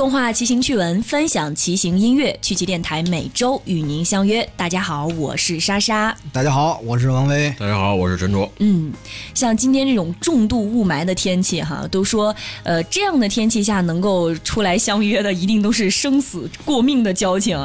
共话骑行趣闻，分享骑行音乐，趣骑电台每周与您相约。大家好，我是莎莎。大家好，我是王威。大家好，我是陈卓。嗯，像今天这种重度雾霾的天气，哈，都说，呃，这样的天气下能够出来相约的，一定都是生死过命的交情。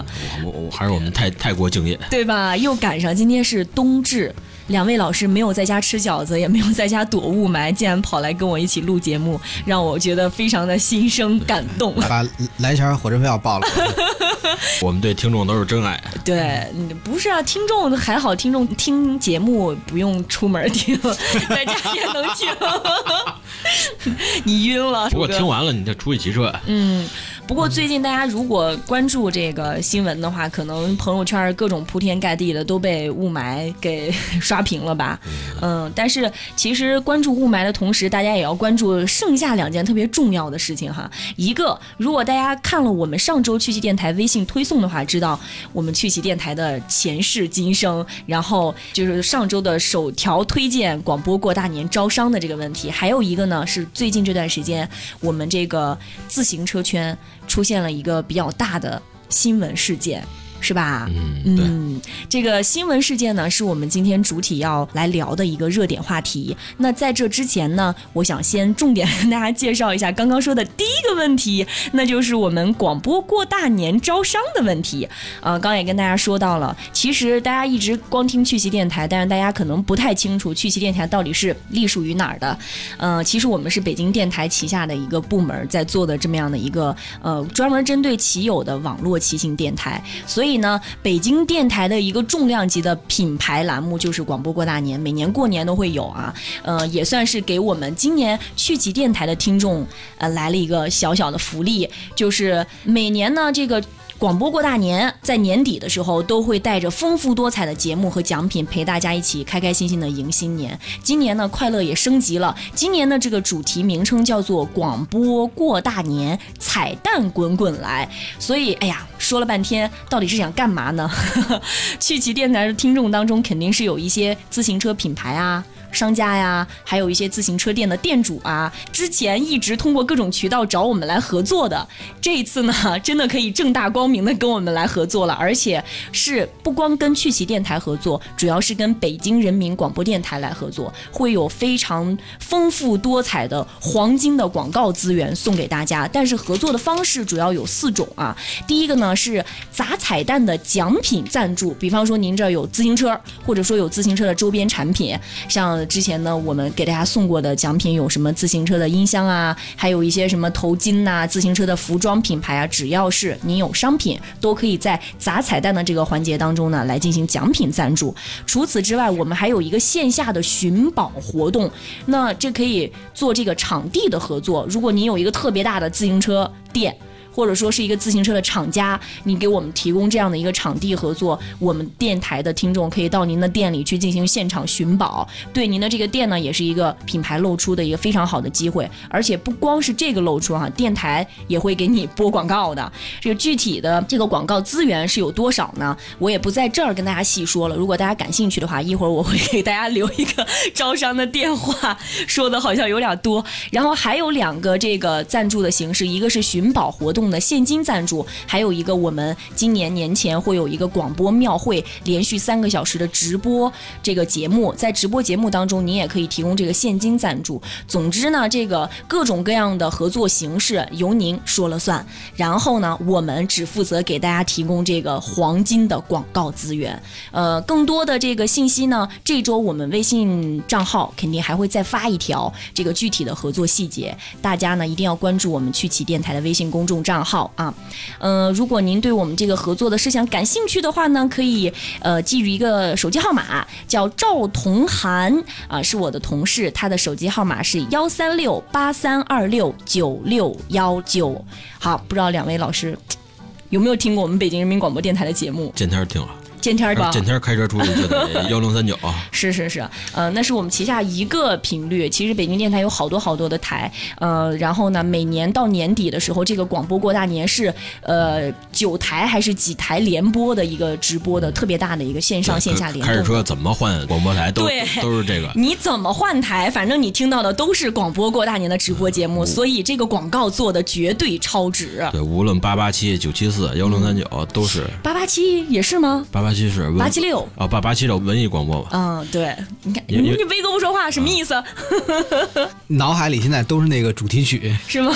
我我还是我们太太过敬业，对吧？又赶上今天是冬至。两位老师没有在家吃饺子，也没有在家躲雾霾，竟然跑来跟我一起录节目，让我觉得非常的心生感动。把来钱火车票报了。我们对听众都是真爱。对，不是啊，听众还好，听众听节目不用出门听，在家也能听。你晕了？不过听完了你再出去骑车。嗯。不过最近大家如果关注这个新闻的话，可能朋友圈各种铺天盖地的都被雾霾给刷屏了吧？嗯，但是其实关注雾霾的同时，大家也要关注剩下两件特别重要的事情哈。一个，如果大家看了我们上周趣奇电台微信推送的话，知道我们趣奇电台的前世今生，然后就是上周的首条推荐广播过大年招商的这个问题。还有一个呢，是最近这段时间我们这个自行车圈。出现了一个比较大的新闻事件。是吧？嗯，这个新闻事件呢，是我们今天主体要来聊的一个热点话题。那在这之前呢，我想先重点跟大家介绍一下刚刚说的第一个问题，那就是我们广播过大年招商的问题。呃，刚也跟大家说到了，其实大家一直光听趣奇电台，但是大家可能不太清楚趣奇电台到底是隶属于哪儿的。呃，其实我们是北京电台旗下的一个部门在做的这么样的一个呃专门针对骑友的网络骑行电台，所以。呢，北京电台的一个重量级的品牌栏目就是广播过大年，每年过年都会有啊，呃，也算是给我们今年趣奇电台的听众呃来了一个小小的福利，就是每年呢这个。广播过大年，在年底的时候都会带着丰富多彩的节目和奖品陪大家一起开开心心的迎新年。今年呢，快乐也升级了。今年的这个主题名称叫做“广播过大年，彩蛋滚滚来”。所以，哎呀，说了半天，到底是想干嘛呢？去骑电台的听众当中，肯定是有一些自行车品牌啊。商家呀，还有一些自行车店的店主啊，之前一直通过各种渠道找我们来合作的，这一次呢，真的可以正大光明的跟我们来合作了，而且是不光跟趣奇电台合作，主要是跟北京人民广播电台来合作，会有非常丰富多彩的黄金的广告资源送给大家。但是合作的方式主要有四种啊，第一个呢是砸彩蛋的奖品赞助，比方说您这儿有自行车，或者说有自行车的周边产品，像。之前呢，我们给大家送过的奖品有什么自行车的音箱啊，还有一些什么头巾呐，自行车的服装品牌啊，只要是您有商品，都可以在砸彩蛋的这个环节当中呢来进行奖品赞助。除此之外，我们还有一个线下的寻宝活动，那这可以做这个场地的合作。如果您有一个特别大的自行车店。或者说是一个自行车的厂家，你给我们提供这样的一个场地合作，我们电台的听众可以到您的店里去进行现场寻宝，对您的这个店呢，也是一个品牌露出的一个非常好的机会。而且不光是这个露出哈，电台也会给你播广告的。这个具体的这个广告资源是有多少呢？我也不在这儿跟大家细说了。如果大家感兴趣的话，一会儿我会给大家留一个 招商的电话，说的好像有点多。然后还有两个这个赞助的形式，一个是寻宝活动。的现金赞助，还有一个我们今年年前会有一个广播庙会，连续三个小时的直播这个节目，在直播节目当中，您也可以提供这个现金赞助。总之呢，这个各种各样的合作形式由您说了算。然后呢，我们只负责给大家提供这个黄金的广告资源。呃，更多的这个信息呢，这周我们微信账号肯定还会再发一条这个具体的合作细节，大家呢一定要关注我们趣奇电台的微信公众账。账号啊，呃，如果您对我们这个合作的事项感兴趣的话呢，可以呃记住一个手机号码，叫赵同涵啊，是我的同事，他的手机号码是幺三六八三二六九六幺九。好，不知道两位老师 有没有听过我们北京人民广播电台的节目？今天听了。见天儿吧。见天儿开车出去就得 幺零三九。是是是，呃，那是我们旗下一个频率。其实北京电台有好多好多的台，呃，然后呢，每年到年底的时候，这个广播过大年是呃九台还是几台联播的一个直播的特别大的一个线上线下联动。开着车怎么换广播台都对都是这个。你怎么换台，反正你听到的都是广播过大年的直播节目，所以这个广告做的绝对超值。对，无论八八七、九七四、幺零三九都是。八八七也是吗？八八七是八七六啊，八八七六文艺广播吧。嗯，对，你看，你威哥不说话什么意思？脑海里现在都是那个主题曲，是吗？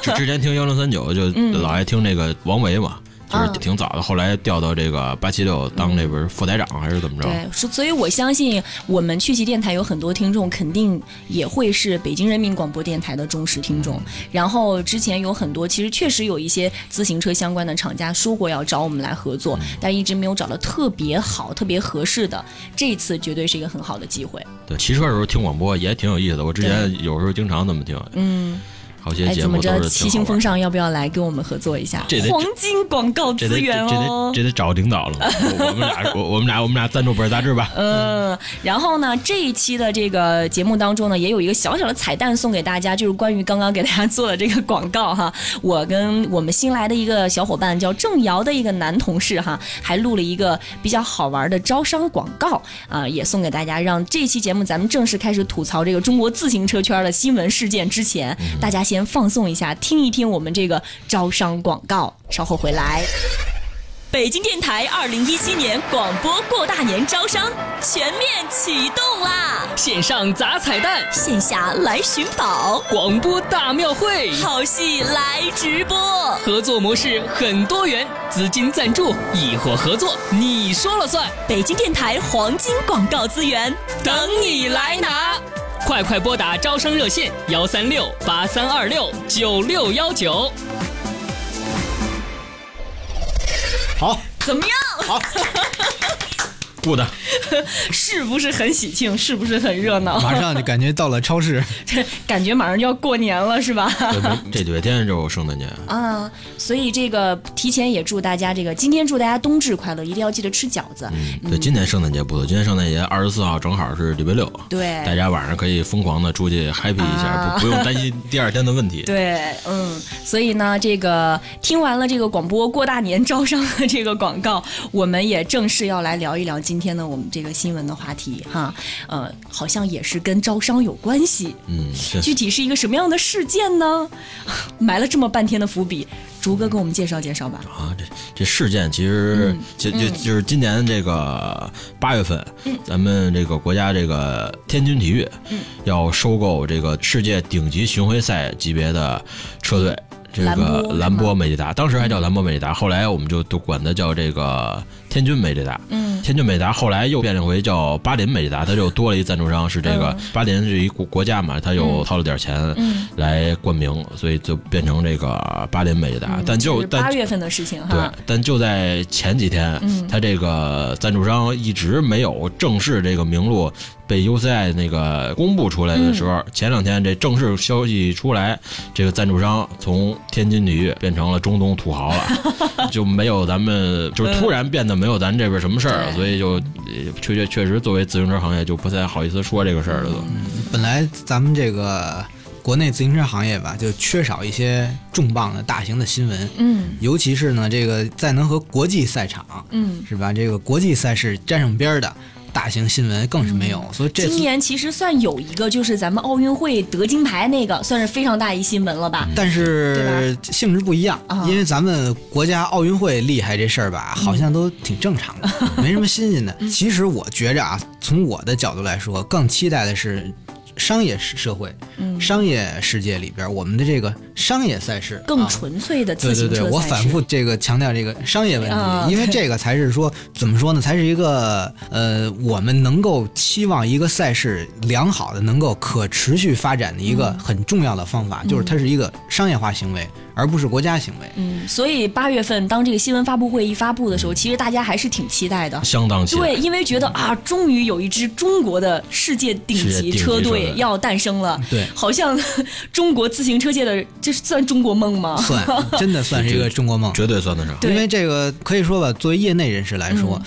之之前听幺零三九就老爱听那个王维嘛，就是嗯挺早的，后来调到这个八七六当那边副台长还是怎么着？对，所所以我相信我们趣奇电台有很多听众，肯定也会是北京人民广播电台的忠实听众。然后之前有很多，其实确实有一些自行车相关的厂家说过要找我们来合作，但一直没有找到特别好、特别合适的。这一次绝对是一个很好的机会。对，骑车的时候听广播也挺有意思的。我之前有时候经常这么听，嗯，好些哎，怎么着？节目都是骑行。风尚要不要来跟我们合作一下？这得黄金广告资源这哦得。这得找领导了。我 我们俩我我们俩我们俩赞助本杂志吧。嗯，然后呢，这一期的这个节目当中呢，也有一个小小的彩蛋送给大家，就是关于刚刚给大家做的这个广告哈。我跟我们新来的一个小伙伴叫郑瑶的一个男同事哈，还录了一个比较好玩的招商广告啊、也送给大家。让这期节目咱们正式开始吐槽这个中国自行车圈的新闻事件之前，大家先放松一下，听一听我们这个招商广告，稍后回来。北京电台二零一七年广播过大年招商全面启动啦！线上砸彩蛋，线下来寻宝，广播大庙会，好戏来直播。合作模式很多元，资金赞助、亦或合作，你说了算，北京电台黄金广告资源等你来拿！快快拨打招生热线幺三六八三二六九六幺九。好，怎么样？是不是很喜庆？是不是很热闹？马上就感觉到了超市，这感觉马上就要过年了，是吧？这几天就圣诞节。啊，所以这个提前也祝大家这个今天祝大家冬至快乐，一定要记得吃饺子。嗯，对，今年圣诞节不错，今年圣诞节二十四号正好是礼拜六，对大家晚上可以疯狂的出去 happy 一下，啊不不用担心第二天的问题。对，嗯，所以呢，这个听完了这个广播过大年招商的这个广告，我们也正式要来聊一聊今天呢我们这个新闻的话题哈，呃，好像也是跟招商有关系，嗯，是具体是一个什么样的事件呢？埋了这么半天的伏笔，竹哥给我们介绍介绍吧。啊，这这事件其实嗯就就就是今年这个八月份，咱们这个国家这个天津体育嗯要收购这个世界顶级巡回赛级别的车队。这个兰博美利达，当时还叫兰博美利达，后来我们就都管它叫这个天津美利达。嗯天津美达后来又变成回叫巴林美达，它就多了一赞助商，是这个嗯巴林是一国国家嘛，它又掏了点钱嗯，来冠名，所以就变成这个巴林美利达。但就八月份的事情哈对。，但就在前几天，嗯他这个赞助商一直没有正式这个名录被 UCI 那个公布出来的时候，嗯。前两天这正式消息出来，这个赞助商从天津体育变成了中东土豪了，就没有咱们就是突然变得没有咱这边什么事儿了，所以就呃确确确实作为自行车行业就不太好意思说这个事儿了都。本来咱们这个国内自行车行业吧，就缺少一些重磅的大型的新闻，嗯。尤其是呢，这个再能和国际赛场嗯。是吧，这个国际赛事沾上边儿的大型新闻更是没有，所以这。今年其实算有一个，就是咱们奥运会得金牌那个，算是非常大一新闻了吧？但是性质不一样啊，因为咱们国家奥运会厉害这事儿吧，好像都挺正常的，没什么新鲜的。其实我觉着啊，从我的角度来说，更期待的是商业社会、嗯，商业世界里边，我们的这个商业赛事更啊纯粹的对对对，自行车赛事。我反复这个强调这个商业问题，啊因为这个才是说怎么说呢，才是一个呃，我们能够期望一个赛事良好的、能够可持续发展的一个嗯很重要的方法，就是它是一个商业化行为，而不是国家行为。嗯，所以八月份当这个新闻发布会一发布的时候，其实大家还是挺期待的。相当期待对，因为觉得啊，终于有一支中国的世界顶级车队队要诞生了。对好像中国自行车界的这算中国梦吗？算真的算是一个中国梦。绝对算得上。因为这个可以说吧，作为业内人士来说，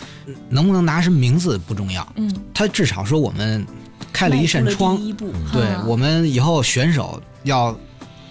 能不能拿什么名字不重要，嗯，他至少说我们开了一扇窗。第，一步，对哈。我们以后选手要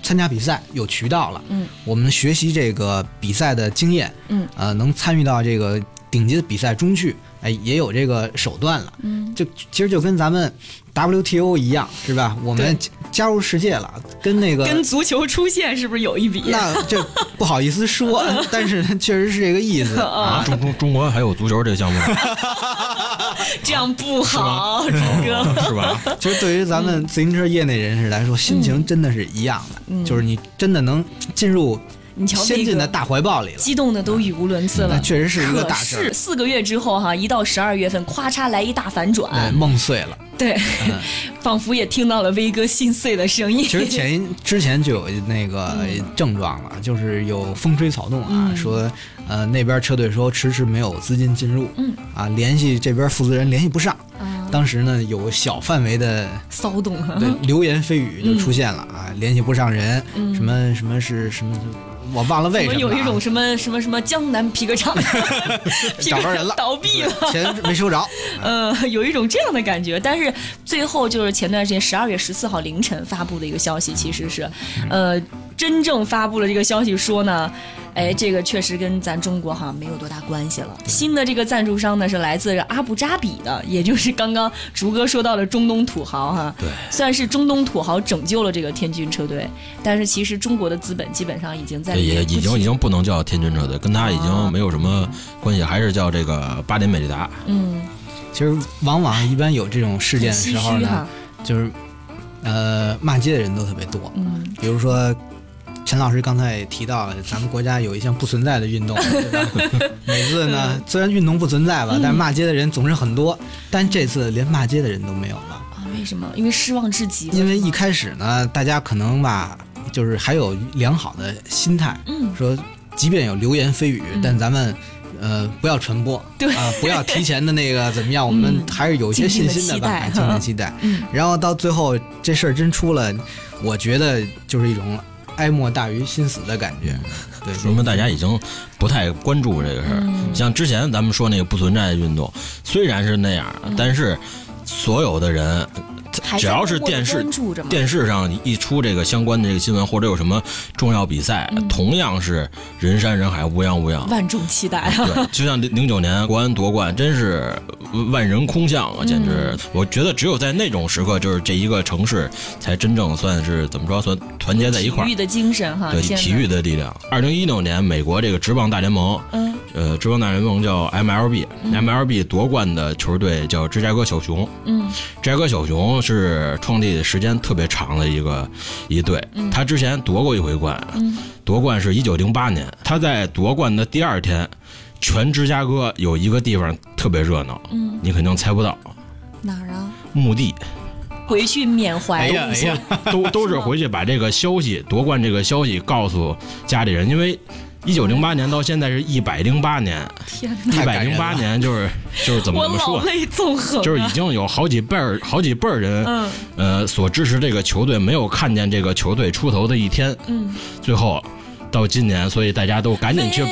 参加比赛有渠道了，嗯，我们学习这个比赛的经验，嗯，呃，能参与到这个顶级的比赛中去，哎，也有这个手段了，嗯，就其实就跟咱们 WTO 一样，是吧？我们加加入世界了，跟那个跟足球出现是不是有一比？那这不好意思说，但是确实是这个意思。啊，中中中国还有足球这个项目呢，这样不好，朱哥。是吧？其实对于咱们自行车业内人士来说，心情真的是一样的，嗯。就是你真的能进入你瞧先进的大怀抱里了。激动的都语无伦次了那。确实是一个大事，是四个月之后哈，一到十二月份，咵嚓来一大反对，转，梦碎了。对，嗯仿佛也听到了威哥心碎的声音。其实前 之前就有那个症状了，就是有风吹草动啊，嗯说呃那边车队说迟迟没有资金进入，嗯啊联系这边负责人联系不上，啊，当时呢有小范围的骚动哈。对 流言蜚语就出现了啊，联系不上人，嗯什么什么是什么，我忘了为什么有一种什么什么什么江南皮革厂 皮革找着人了。倒闭了，钱没收着，呃，有一种这样的感觉。但是最后就是前段时间十二月十四号凌晨发布的一个消息，其实是，呃，真正发布了这个消息说呢，哎，这个确实跟咱中国好像没有多大关系了。新的这个赞助商呢是来自阿布扎比的，也就是刚刚竹哥说到的中东土豪哈。对，算是中东土豪拯救了这个天军车队，但是其实中国的资本基本上已经在也已经已经不能叫天军车队，跟他已啊经没有什么关系，还是叫这个巴林美利达。嗯其实往往一般有这种事件的时候呢就是呃骂街的人都特别多，嗯比如说。陈老师刚才也提到了，咱们国家有一项不存在的运动，对吧？每次呢，虽然运动不存在吧，但是骂街的人总是很多。但这次连骂街的人都没有了，啊，为什么？因为失望至极。因为一开始呢，大家可能吧，就是还有良好的心态，嗯说即便有流言蜚语，嗯但咱们呃不要传播，对啊、不要提前的那个怎么样，我们嗯还是有一些信心的吧，静静地期待静静期待。嗯然后到最后这事儿真出了，我觉得就是一种哀莫大于心死的感觉。对，说明大家已经不太关注这个事儿。嗯像之前咱们说那个不存在的运动，虽然是那样，但是所有的人只要是电视电视上一出这个相关的这个新闻，或者有什么重要比赛，嗯同样是人山人海，乌泱乌泱。万众期待啊！对，就像零零九年国安夺冠，真是万人空巷啊！简直，嗯我觉得只有在那种时刻，就是这一个城市才真正算是怎么着，算团结在一块儿体育。的精神哈，对体育的力量。二零一六年，美国这个职棒大联盟，嗯呃，职棒大联盟叫 MLB，MLB 夺冠的球队叫芝加哥小熊。嗯芝加哥小熊是创立的时间特别长的一个一队，他之前夺过一回冠，嗯夺冠是一九零八年。他在夺冠的第二天，全芝加哥有一个地方特别热闹，嗯，你肯定猜不到，哪儿啊？墓地。回去缅哎怀一下。都都是回去把这个消息夺冠这个消息告诉家里人，因为一九零八年到现在是一百零八年，天一哪，百零八年就是就是怎么我怎么说，老泪纵横啊。就是已经有好几辈儿好几辈儿人，嗯。呃，所支持这个球队没有看见这个球队出头的一天，嗯，最后到今年，所以大家都赶紧去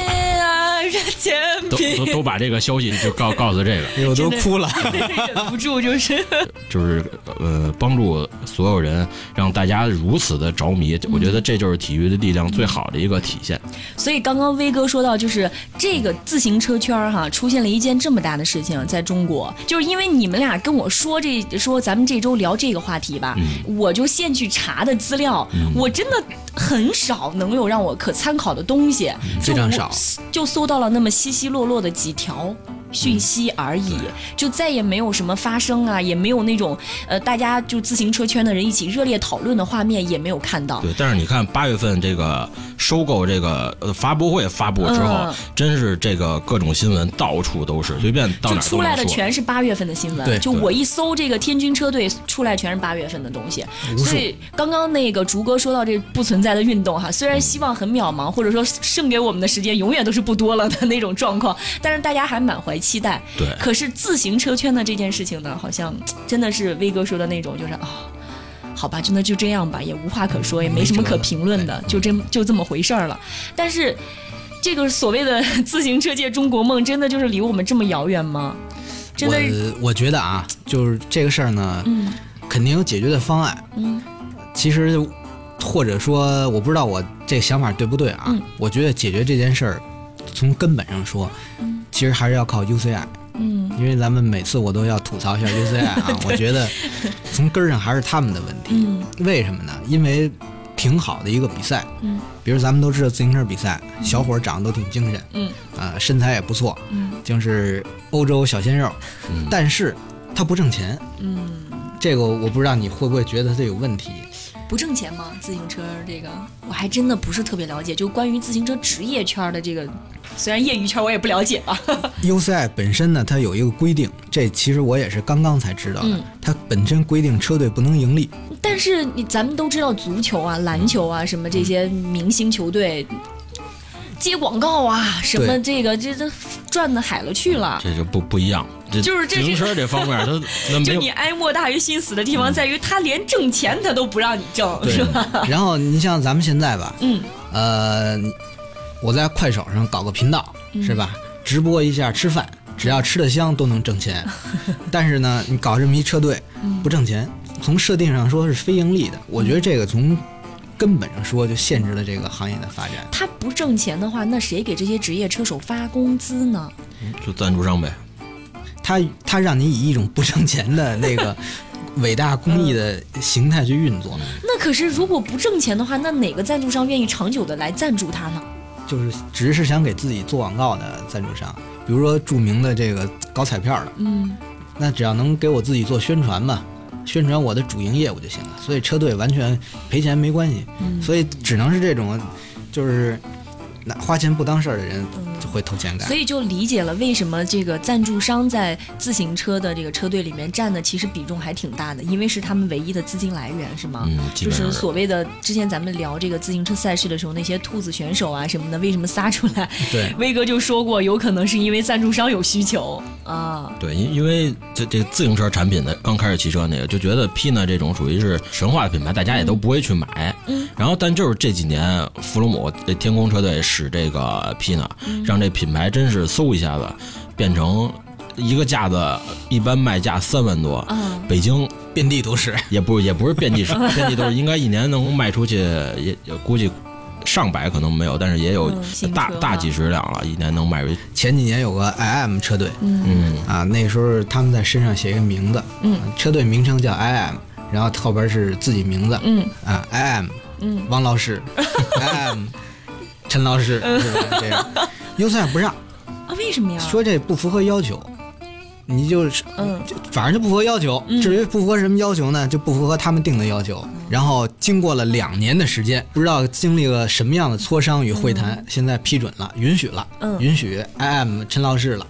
都都都把这个消息就告告诉这个，我都哭了。忍不住 就是。就是呃帮助所有人，让大家如此的着迷。我觉得这就是体育的力量最好的一个体现。所以刚刚威哥说到，就是这个自行车圈儿哈，出现了一件这么大的事情，在中国，就是因为你们俩跟我说这说咱们这周聊这个话题吧，我就现去查的资料，我真的很少能有让我可参考的东西，非常少，就搜到了那么稀稀落落的几条。讯息而已，就再也没有什么发生啊，也没有那种呃，大家就自行车圈的人一起热烈讨论的画面，也没有看到。对，但是你看八月份这个收购这个呃发布会发布之后，嗯真是这个各种新闻到处都是，随便到哪出来的。全是八月份的新闻，对就我一搜这个天军车队出来全是八月份的东西，所以刚刚那个竹哥说到这不存在的运动哈，虽然希望很渺茫，或者说剩给我们的时间永远都是不多了的那种状况，但是大家还满怀期待。对可是自行车圈的这件事情呢，好像真的是威哥说的那种，就是啊。好吧，就那就这样吧，也无话可说，也没什么可评论的，就这就这么回事儿了。但是，这个所谓的 自行车界中国梦，真的就是离我们这么遥远吗？真的，我我觉得啊，就是这个事儿呢，嗯肯定有解决的方案。嗯其实，或者说，我不知道我这想法对不对啊？嗯我觉得解决这件事儿，从根本上说，嗯其实还是要靠 UCI，嗯因为咱们每次我都要吐槽一下 UCI 啊。我觉得从根儿上还是他们的问题。嗯为什么呢？因为挺好的一个比赛，嗯比如咱们都知道自行车比赛，小伙儿长得都挺精神，嗯啊、身材也不错，嗯就是欧洲小鲜肉，嗯但是他不挣钱。嗯，这个我不知道你会不会觉得他有问题。不挣钱吗？自行车这个，我还真的不是特别了解。就关于自行车职业圈的这个，虽然业余圈我也不了解啊。UCI 本身呢，它有一个规定，这其实我也是刚刚才知道的。嗯它本身规定车队不能盈利，但是你咱们都知道，足球啊、篮球啊，什么这些明星球队。接广告啊，什么这个这这赚的海了去了。这就不不一样。这就是这自行车这方面，他 那没有就你哀莫大于心死的地方在于，他连挣钱他都不让你挣，是吧？然后你像咱们现在吧，嗯呃，我在快手上搞个频道，嗯是吧？直播一下吃饭，只要吃的香都能挣钱。但是呢，你搞这么一车队嗯不挣钱，从设定上说是非盈利的。我觉得这个从根本上说就限制了这个行业的发展。他不挣钱的话，那谁给这些职业车手发工资呢？就赞助商呗。他他让你以一种不挣钱的那个 伟大公益的形态去运作，那可是如果不挣钱的话，那哪个赞助商愿意长久的来赞助他呢？就是只是想给自己做广告的赞助商，比如说著名的这个搞彩票的，嗯那只要能给我自己做宣传嘛，宣传我的主营业务就行了。所以车队完全赔钱没关系，嗯所以只能是这种，就是拿花钱不当事儿的人会投钱干所。以就理解了为什么这个赞助商在自行车的这个车队里面占的其实比重还挺大的，因为是他们唯一的资金来源，是吗？嗯，就是所谓的之前咱们聊这个自行车赛事的时候，那些兔子选手啊什么的，为什么撒出来？对，威哥就说过，有可能是因为赞助商有需求啊。对，因因为这这个自行车产品的刚开始骑车那个，就觉得 Pina 这种属于是神话的品牌，大家也都不会去买。嗯，然后但就是这几年，弗洛姆这天空车队使这个 Pina，让这品牌真是嗖一下子变成一个架子，一般卖价三万多，嗯，北京遍地都是。也不也不是遍地是 遍地都是，应该一年能卖出去也也估计上百可能没有，但是也有大、大几十辆了，一年能卖出去。前几年有个 IM 车队嗯嗯，啊，那时候他们在身上写一个名字，嗯车队名称叫 IM，然后后边是自己名字嗯啊，IM 嗯王老师，IM 陈老师是吧？这样，优赛不让，啊，为什么呀？说这不符合要求，你就是嗯反正就不符合要求。嗯至于不符合什么要求呢，就不符合他们定的要求。然后经过了两年的时间，不知道经历了什么样的磋商与会谈，现在批准了，允许了，嗯允许 IM 陈老师了。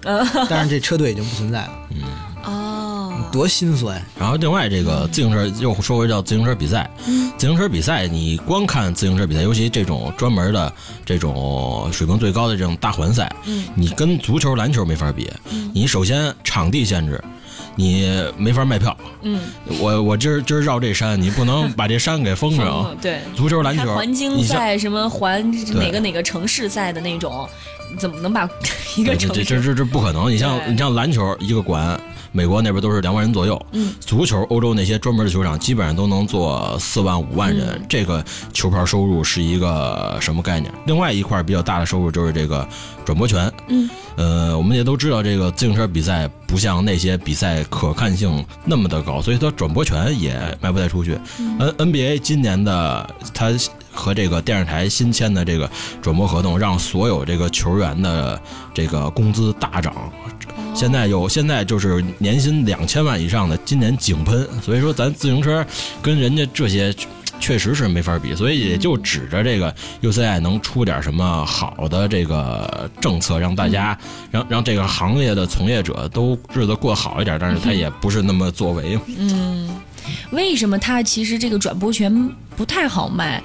但是这车队已经不存在了，嗯 哦，多心酸。然后另外这个自行车又说回到自行车比赛，嗯自行车比赛你光看自行车比赛，尤其这种专门的这种水平最高的这种大环赛，嗯你跟足球、篮球没法比。你首先场地限制，你没法卖票。嗯，我我今儿今儿绕这山，你不能 把这山给封疯上。对。足球、篮球，环京赛什么环哪个哪个城市赛的那种，你怎么能把 一个城这这这？这这不可能！你像你像篮球一个馆，美国那边都是两万人左右，嗯足球欧洲那些专门的球场基本上都能坐四万五万人，嗯这个球票收入是一个什么概念？另外一块比较大的收入就是这个转播权，嗯呃，我们也都知道这个自行车比赛不像那些比赛可看性那么的高，所以它转播权也卖不太出去。嗯 N NBA 今年的它和这个电视台新签的这个转播合同，让所有这个球员的这个工资大涨。现在有现在就是年薪两千万以上的，今年井喷，所以说咱自行车跟人家这些确实是没法比，所以也就指着这个 UCI 能出点什么好的这个政策，让大家让让这个行业的从业者都日子过好一点，但是他也不是那么作为。嗯，为什么他其实这个转播权不太好卖？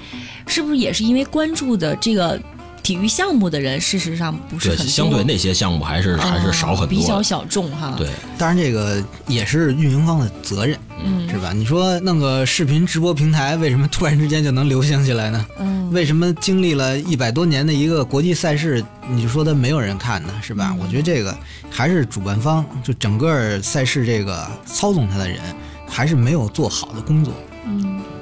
是不是也是因为关注的这个体育项目的人，事实上不是，很多。相对那些项目还是还是少很多比较。小众哈。对，当然这个也是运营方的责任，嗯是吧？你说弄个视频直播平台，为什么突然之间就能流行起来呢？嗯，为什么经历了一百多年的一个国际赛事，你就说它没有人看呢？是吧？嗯我觉得这个还是主办方就整个赛事这个操纵它的人，还是没有做好的工作。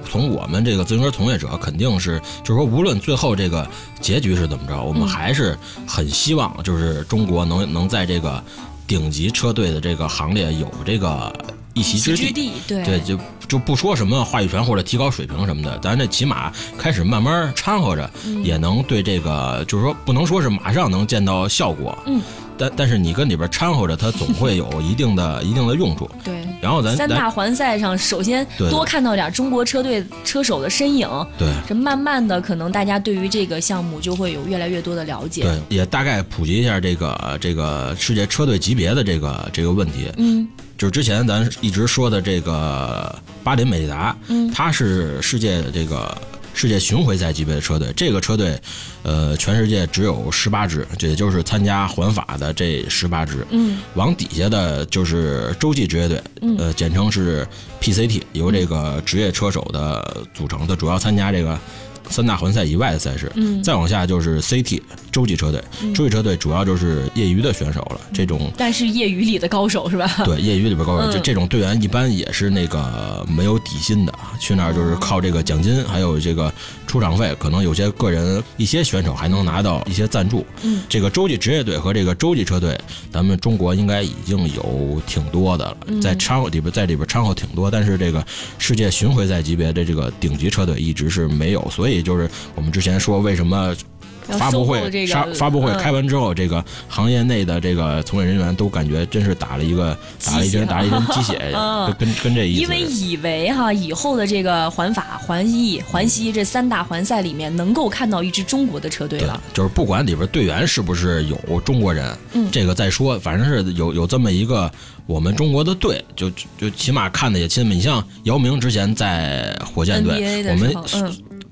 嗯从我们这个自行车从业者，肯定是就是说，无论最后这个结局是怎么着，我们嗯。还是很希望，就是中国能能在这个顶级车队的这个行列有这个一席之地。之地，对。对，就就不说什么话语权或者提高水平什么的，咱这起码开始慢慢掺和着，嗯。也能对这个，就是说不能说是马上能见到效果，嗯，但但是你跟里边掺和着，它总会有 一定的一定的用处。对。然后咱咱三大环赛上，首先多看到点中国车队车手的身影，对这慢慢的，可能大家对于这个项目就会有越来越多的了解。对，也大概普及一下这个这个世界车队级别的这个这个问题。嗯就是之前咱一直说的这个巴林美利达，嗯它是世界这个世界巡回赛级别的车队。这个车队，呃，全世界只有十八支，这也就是参加环法的这十八支。嗯往底下的就是洲际职业队，嗯呃，简称是 PCT，由这个职业车手的组成，它主要参加这个三大环赛以外的赛事。嗯，再往下就是 CT 洲际车队，洲际车队主要就是业余的选手了。这种但是业余里的高手是吧？对业余里边高手，嗯这这种队员一般也是那个没有底薪的，去那儿就是靠这个奖金，还有这个出场费，可能有些个人一些选手还能拿到一些赞助。嗯，这个洲际职业队和这个洲际车队，咱们中国应该已经有挺多的了，嗯在掺和里边在里边掺和挺多，但是这个世界巡回赛级别的这个顶级车队一直是没有，所以就是我们之前说为什么。发布会这个发发布会嗯开完之后，这个行业内的这个从业人员都感觉真是打了一个打了一针打了一针鸡血，嗯跟跟这意思。因为以为哈以后的这个环法、环意、环西这三大环赛里面，能够看到一支中国的车队了。，就是不管里边队员是不是有中国人，嗯这个再说，反正是有有这么一个我们中国的队，就就就起码看的也亲民。你像姚明之前在火箭队，我们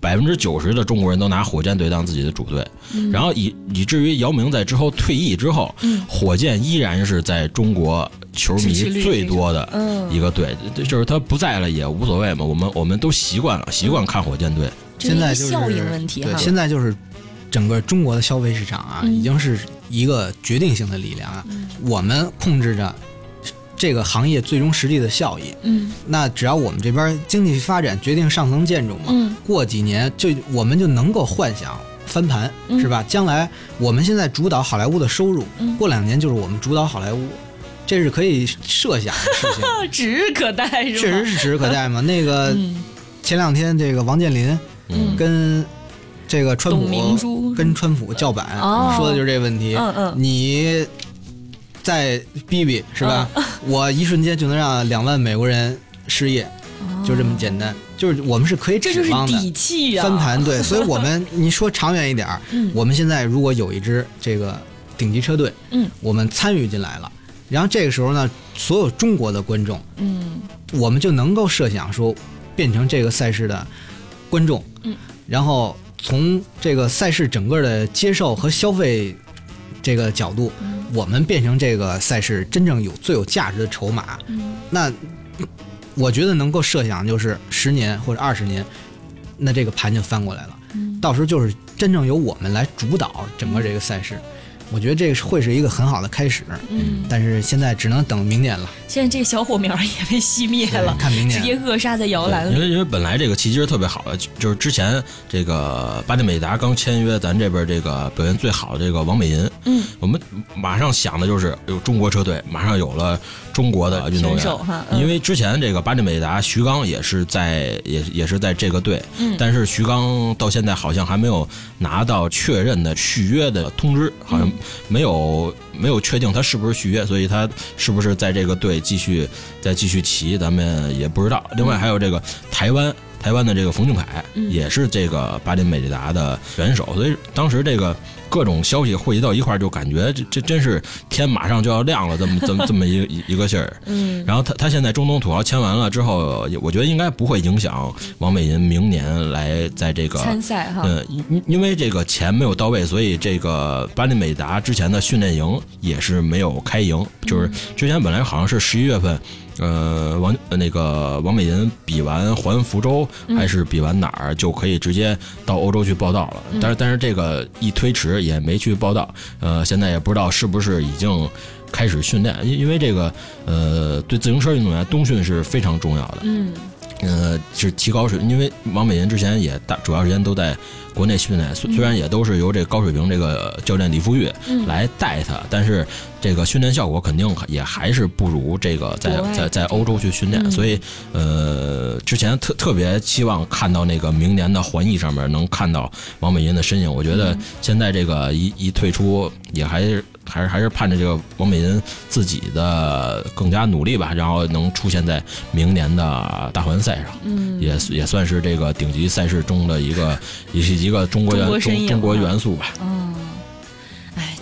百分之九十的中国人都拿火箭队当自己的主队，然后以以至于姚明在之后退役之后，嗯。火箭依然是在中国球迷最多的嗯。一个队，就是他不在了也无所谓嘛，我们我们都习惯了，习惯看火箭队。现在就是效应问题对，哈。现在就是整个中国的消费市场啊，嗯。已经是一个决定性的力量啊。我们控制着这个行业最终实际的效益。嗯那只要我们这边经济发展决定上层建筑嘛，嗯过几年就我们就能够幻想翻盘，嗯是吧？将来我们现在主导好莱坞的收入，嗯过两年就是我们主导好莱坞，这是可以设想的事情。指日可待是吧？确实是指日可待嘛。那个 嗯前两天这个王健林嗯跟这个川普跟川普叫板，哦说的就是这问题。嗯嗯你再逼逼是吧？我一瞬间就能让两万美国人失业，就这么简单。就是我们是可以哦这就是指望的。底气啊！翻盘对，所以我们你说长远一点儿，嗯我们现在如果有一支这个顶级车队，嗯，我们参与进来了，然后这个时候呢，所有中国的观众，嗯我们就能够设想说，变成这个赛事的观众，嗯，然后从这个赛事整个的接受和消费这个角度，嗯。我们变成这个赛事真正有最有价值的筹码，嗯。那我觉得能够设想就是十年或者二十年，那这个盘就翻过来了，嗯。到时候就是真正由我们来主导整个这个赛事。我觉得这个会是一个很好的开始，嗯，但是现在只能等明年了，现在这个小火苗也被熄灭了，看明年。直接扼杀在摇篮里。因为因为本来这个契机是特别好的，就就是之前这个巴蒂美达刚签约咱这边这个表现最好的这个王美银，嗯，我们马上想的就是有中国车队，马上有了中国的运动员。因为之前这个巴林美达徐刚也是在也也是在这个队，嗯但是徐刚到现在好像还没有拿到确认的续约的通知，好像没有没有确定他是不是续约，所以他是不是在这个队继续再继续骑，咱们也不知道。另外还有这个台湾台湾的这个冯俊凯嗯也是这个巴林美利达的选手，所以当时这个各种消息汇集到一块儿，就感觉这这真是天马上就要亮了，这么这么这么一个一一个信儿。嗯然后他他现在中东土豪签完了之后，我觉得应该不会影响王美银明年来在这个参赛哈，嗯，因因因为这个钱没有到位，所以这个巴林美达之前的训练营也是没有开营，就是之前本来好像是十一月份。呃，王呃那个王美银比完环福州还是比完哪儿就可以直接到欧洲去报道了，但是但是这个一推迟也没去报道，呃，现在也不知道是不是已经开始训练，因因为这个呃对自行车运动员冬训是非常重要的，嗯。呃，是提高水，因为王美银之前也大主要时间都在国内训练，虽虽然也都是由这高水平这个教练李富裕嗯。来带他，但是这个训练效果肯定也还是不如这个在在在欧洲去训练，嗯。所以呃，之前特特别期望看到那个明年的环艺上面能看到王美银的身影，我觉得嗯。现在这个一一退出也还是。还是还是盼着这个王美银自己的更加努力吧，然后能出现在明年的大环赛上。嗯，也也算是这个顶级赛事中的一个，也是一个中国元中国中中国啊元素吧。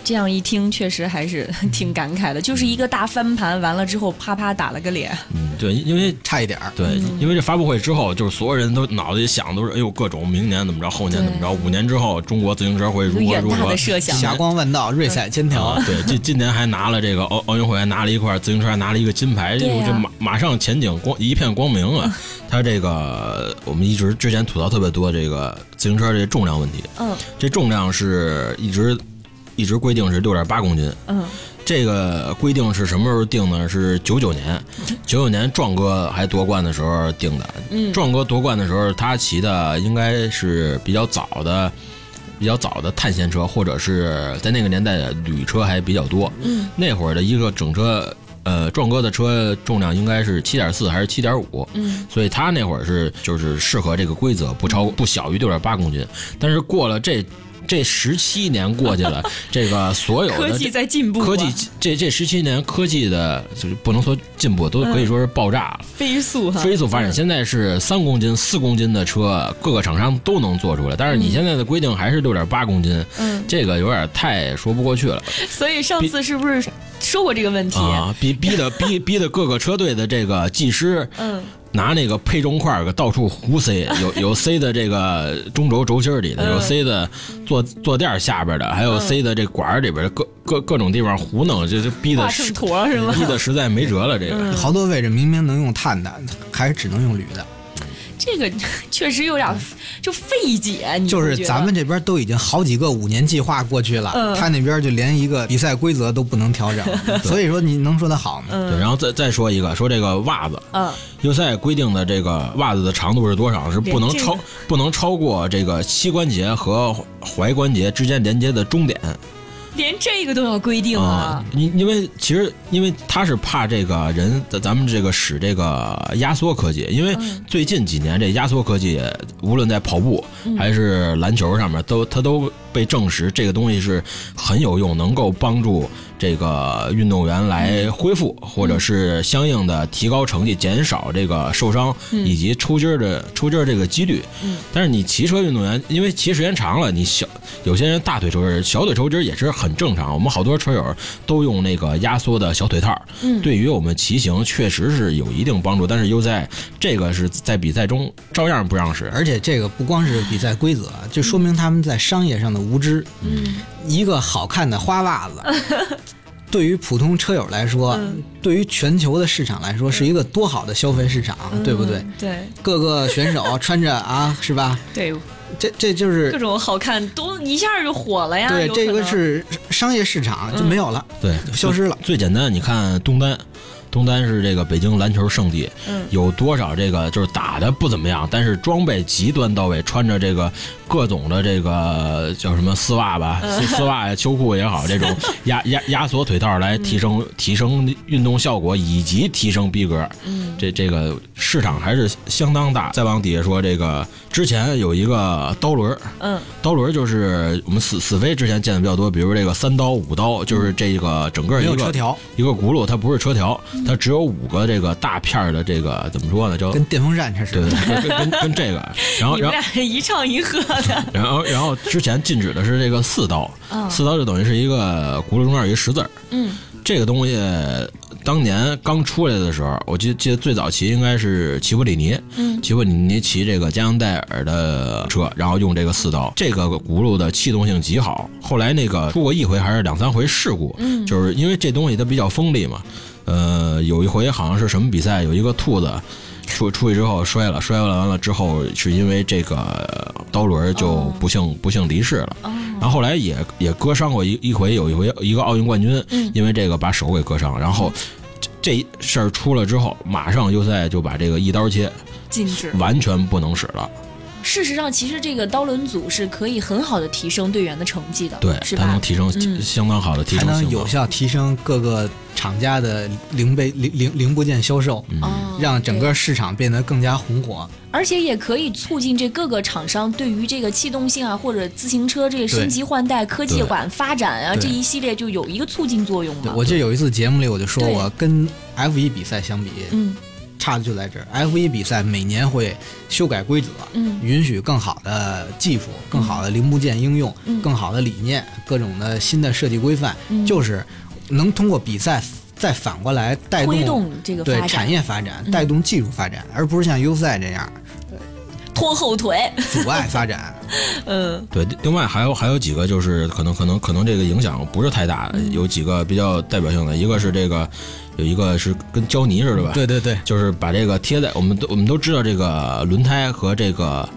这样一听确实还是挺感慨的，就是一个大翻盘，完了之后啪啪打了个脸。嗯，对，因为差一点儿。对，因为这发布会之后，就是所有人都脑子里想都是，哎呦，各种明年怎么着，后年怎么着，五年之后中国自行车会如何如何的设想，霞光万道，瑞彩千条。啊，，对，今今年还拿了这个奥奥运会，还拿了一块自行车，还拿了一个金牌，对呀。就马马上前景光一片光明啊！他这个我们一直之前吐槽特别多这个自行车这重量问题，嗯。这重量是一直一直规定是六点八公斤，嗯这个规定是什么时候定的？是九九年，九九年壮哥还夺冠的时候定的。嗯壮哥夺冠的时候，他骑的应该是比较早的、比较早的探险车，或者是在那个年代的铝车还比较多。嗯那会儿的一个整车，呃，壮哥的车重量应该是七点四还是七点五？嗯所以他那会儿是就是适合这个规则，不超不小于六点八公斤。但是过了这这十七年过去了，这个所有的科技在进步啊，科技这这十七年科技的，就是不能说进步，都可以说是爆炸了，飞速哈，飞速发展。嗯现在是三公斤、四公斤的车，各个厂商都能做出来，但是你现在的规定还是六点八公斤，嗯，这个有点太说不过去了所以上次是不是说过这个问题？啊！逼逼的逼逼的各个车队的这个技师。嗯拿那个配重块儿给到处胡塞，有有塞的这个中轴轴心里的，嗯有塞的坐坐垫下边的，还有嗯塞的这管儿里边的各各各种地方胡弄，就就逼的？逼的实在没辙了。这个，好多位置明明能用碳的，还是只能用铝的。这个 确实有点就费解，你就是咱们这边都已经好几个五年计划过去了，嗯。他那边就连一个比赛规则都不能调整，所以说你能说他好吗？然后再再说一个，说这个袜子，嗯。优赛规定的这个袜子的长度是多少？是不能超这个。不能超过这个膝关节和踝关节之间连接的终点 连这个都要规定啊啊。。因因为其实因为他是怕这个人咱咱们这个使这个压缩科技，因为嗯最近几年这压缩科技无论在跑步嗯还是篮球上面都它都被证实这个东西是很有用，能够帮助这个运动员来恢复，或者是相应的提高成绩，减少这个受伤嗯以及抽筋儿的抽筋儿这个几率。嗯但是你骑车运动员，因为骑时间长了，你小有些人大腿抽筋儿，小腿抽筋儿也是很正常。我们好多车友都用那个压缩的小腿套对于我们骑行确实是有一定帮助。但是又在这个是在比赛中照样不让使。而且这个不光是比赛规则，就说明他们在商业上的无知。嗯一个好看的花袜子，对于普通车友来说，嗯对于全球的市场来说，是一个多好的消费市场，对不对？嗯对各个选手穿着啊，是吧？对，这这就是各种好看都一下就火了呀。对这个是商业市场就没有了，对，消失了。最简单，你看东单，东单是这个北京篮球圣地，嗯有多少这个就是打的不怎么样，但是装备极端到位，穿着这个各种的这个叫什么丝袜吧，嗯。丝丝袜呀、秋裤也好，这种压压压缩腿套来提升提升运动效果以及提升逼格，嗯。这这个市场还是相当大。再往底下说，这个之前有一个刀轮儿，嗯。刀轮儿就是我们死死飞之前见的比较多，比如这个三刀、五刀，就是这个整个一个有车条，一个轱辘，它不是车条，它只有五个这个大片儿的这个怎么说呢？叫跟电风扇似的。对对，跟跟跟这个，然后然后一唱一和的，然后然后之前禁止的是这个四刀，嗯四刀就等于是一个轱辘中间有一十字儿。嗯这个东西当年刚出来的时候，我记记得最早骑应该是齐柏里尼，嗯齐柏里尼骑这个加强戴尔的车，然后用这个四刀，这个轱辘的气动性极好。后来那个出过一回还是两三回事故，嗯就是因为这东西它比较锋利嘛。呃，有一回好像是什么比赛，有一个兔子出出去之后摔了，摔了完了之后是因为这个刀轮就哦不幸、不幸离世了。哦然后后来也也割伤过一一回，有一回一个奥运冠军，嗯因为这个把手给割伤了，然后这这事儿出了之后，马上优赛就把这个一刀切，禁止。完全不能使了。事实上，其实这个刀轮组是可以很好的提升队员的成绩的，对，是吧它能？提升、嗯相当好的提还升还能。能有效提升各个厂家的零备零零零部件销售，嗯让整个市场变得更加红火。而且也可以促进这各个厂商对于这个气动性啊，或者自行车这个升级换代、科技馆发展啊这一系列就有一个促进作用对，嘛。我记得有一次节目里我就说对过，跟 F 一比赛相比，嗯差的就在这儿。F 一比赛每年会修改规则，嗯允许更好的技术、更好的零部件应用、嗯更好的理念、各种的新的设计规范，嗯就是能通过比赛再反过来带推动这个，对产业发展，嗯带动技术发展，而不是像 U 赛这样拖后腿。阻碍发展。嗯 对，另外还有还有几个就是可能可能可能这个影响不是太大有几个比较代表性的，一个是这个有一个是跟胶泥似的吧，对对对，就是把这个贴在我们都我们都知道这个轮胎和这个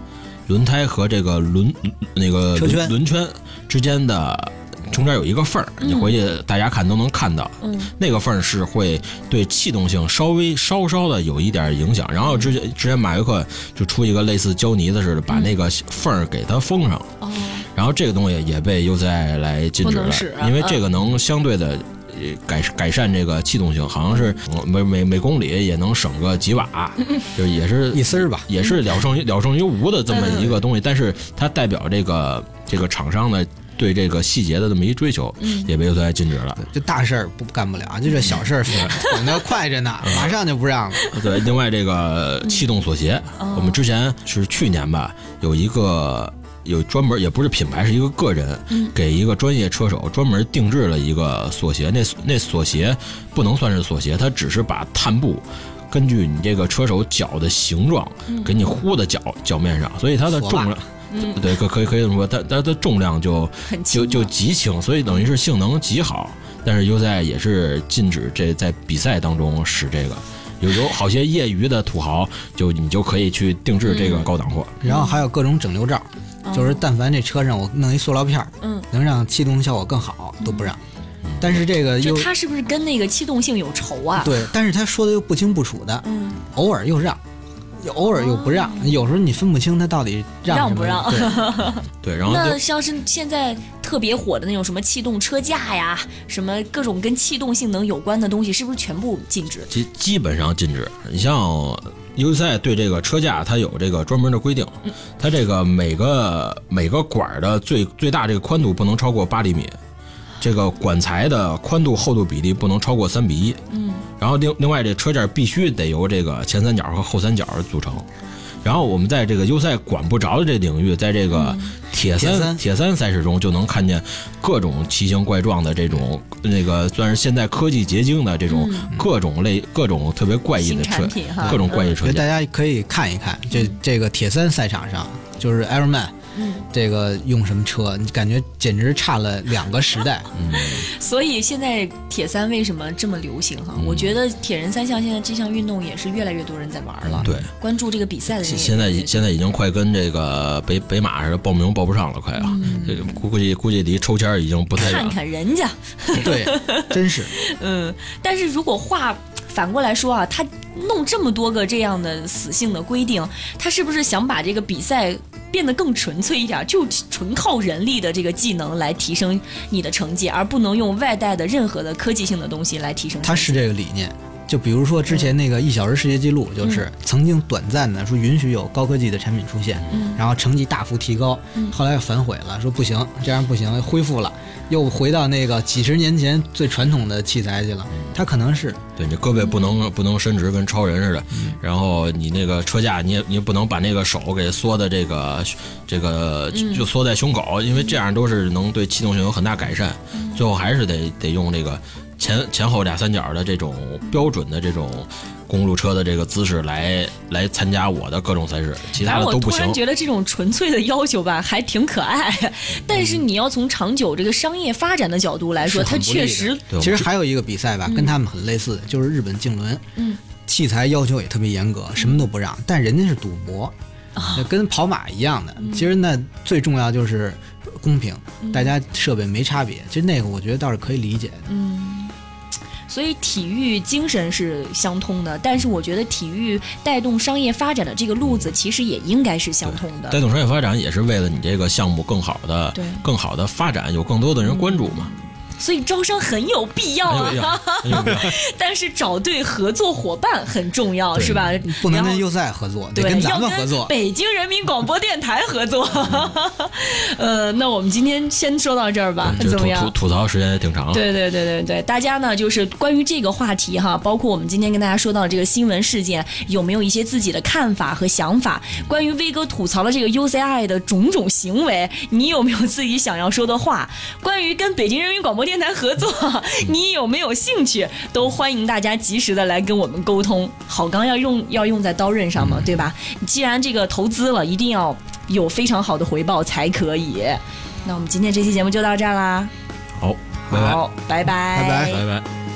轮胎和这个轮那个轮车圈轮圈之间的中间有一个缝儿，你回去大家看都能看到。嗯那个缝儿是会对气动性稍微稍稍的有一点影响，然后之前之前马约克就出一个类似胶泥的似的，把那个缝儿给它封上，哦然后这个东西也被优赛来禁止了因为这个能相对的。呃改改善这个气动性，好像是呃每每每公里也能省个几瓦，就是也是一丝儿吧。也是了胜于了胜于无的这么一个东西，但是它代表这个这个厂商的对这个细节的这么一追求，嗯也被优赛禁止了。这大事儿不干不了，就这小事儿管得快着呢，马上就不让了。对，另外这个气动锁鞋，哦我们之前是去年吧，有一个有专门也不是品牌，是一个个人，嗯给一个专业车手专门定制了一个锁鞋。那那锁鞋不能算是锁鞋，它只是把碳布。根据你这个车手脚的形状，给你糊在脚脚面上，所以它的重量，对，可可以可以这么说，它它的重量就很轻就就极轻，所以等于是性能极好。但是优赛也是禁止这在比赛当中使这个，有有好些业余的土豪，就你就可以去定制这个高档货。然后还有各种整流罩，就是但凡这车上我弄一塑料片儿，嗯，能让气动效果更好都不让。但是这个这又他是不是跟那个气动性有仇啊？，对，但是他说的又不清不楚的，嗯，偶尔又让，偶尔又不让，有时候你分不清他到底让让不让对 对，然后那像是现在特别火的那种什么气动车架呀，什么各种跟气动性能有关的东西，是不是全部禁止？基基本上禁止。你像 U 赛对这个车架，它有这个专门的规定，它这个每个每个管儿的最最大这个宽度不能超过八厘米，这个管材的宽度厚度比例不能超过三比一。嗯，然后另另外这车架必须得由这个前三角和后三角组成。然后我们在这个优赛管不着的这领域，在这个铁三铁三赛事中，就能看见各种奇形怪状的这种那个算是现代科技结晶的这种各种类各种特别怪异的车各种怪异车。大家可以看一看，这这个铁三赛场上，就是 Ironman，嗯，这个用什么车，你感觉简直差了两个时代。嗯所以现在铁三为什么这么流行哈？我觉得铁人三项现在这项运动也是越来越多人在玩了，对，关注这个比赛的人也现在现在已经快跟这个北北马似的，报名报不上了，快啊！这个估计估计离抽签儿已经不太远看。看人家，对，真是 嗯，但是如果话反过来说啊，他弄这么多个这样的死性的规定，他是不是想把这个比赛变得更纯粹一点，就纯靠人力的这个技能来提升你的成绩，而不能用外带的任何的科技性的东西来提升？他是这个理念，就比如说之前那个一小时世界纪录，就是曾经短暂的说允许有高科技的产品出现，嗯。然后成绩大幅提高，后来又反悔了，说不行，这样不行，恢复了，又回到那个几十年前最传统的器材去了。它可能是对你胳膊不能不能伸直，跟超人似的。然后你那个车架，你也你也不能把那个手给缩的这个这个就就缩在胸口，因为这样都是能对气动性有很大改善。最后还是得得用这个前前后俩三角的这种标准的这种公路车的这个姿势来来参加我的各种赛事，其他的都不行突然。觉得这种纯粹的要求吧，还挺可爱。但是你要从长久这个商业发展的角度来说，它确实其实还有一个比赛吧，跟他们很类似的，就是日本竞轮，嗯，器材要求也特别严格，什么都不让，但人家是赌博，跟跑马一样的。其实那最重要就是公平，大家设备没差别。其实那个我觉得倒是可以理解的。所以体育精神是相通的，但是我觉得体育带动商业发展的这个路子，其实也应该是相通的。带动商业发展也是为了你这个项目更好的对更好的发展，有更多的人关注嘛。所以招商很有必要啊。但是找对合作伙伴很重要，是吧？不能跟优赛合作，得对，跟咱要们合作。北京人民广播电台合作。呃，那我们今天先说到这儿吧，这吐吐怎么样？吐吐槽时间也挺长了。对对对对对，大家呢就是关于这个话题哈，包括我们今天跟大家说到这个新闻事件，有没有一些自己的看法和想法？关于威哥吐槽了这个 UCI 的种种行为，你有没有自己想要说的话？关于跟北京人民广播电台合作，你有没有兴趣？都欢迎大家及时的来跟我们沟通。好钢要用要用在刀刃上嘛，对吧？既然这个投资了，一定要有非常好的回报才可以。那我们今天这期节目就到这儿啦，好，拜拜，好，拜拜，拜拜拜拜。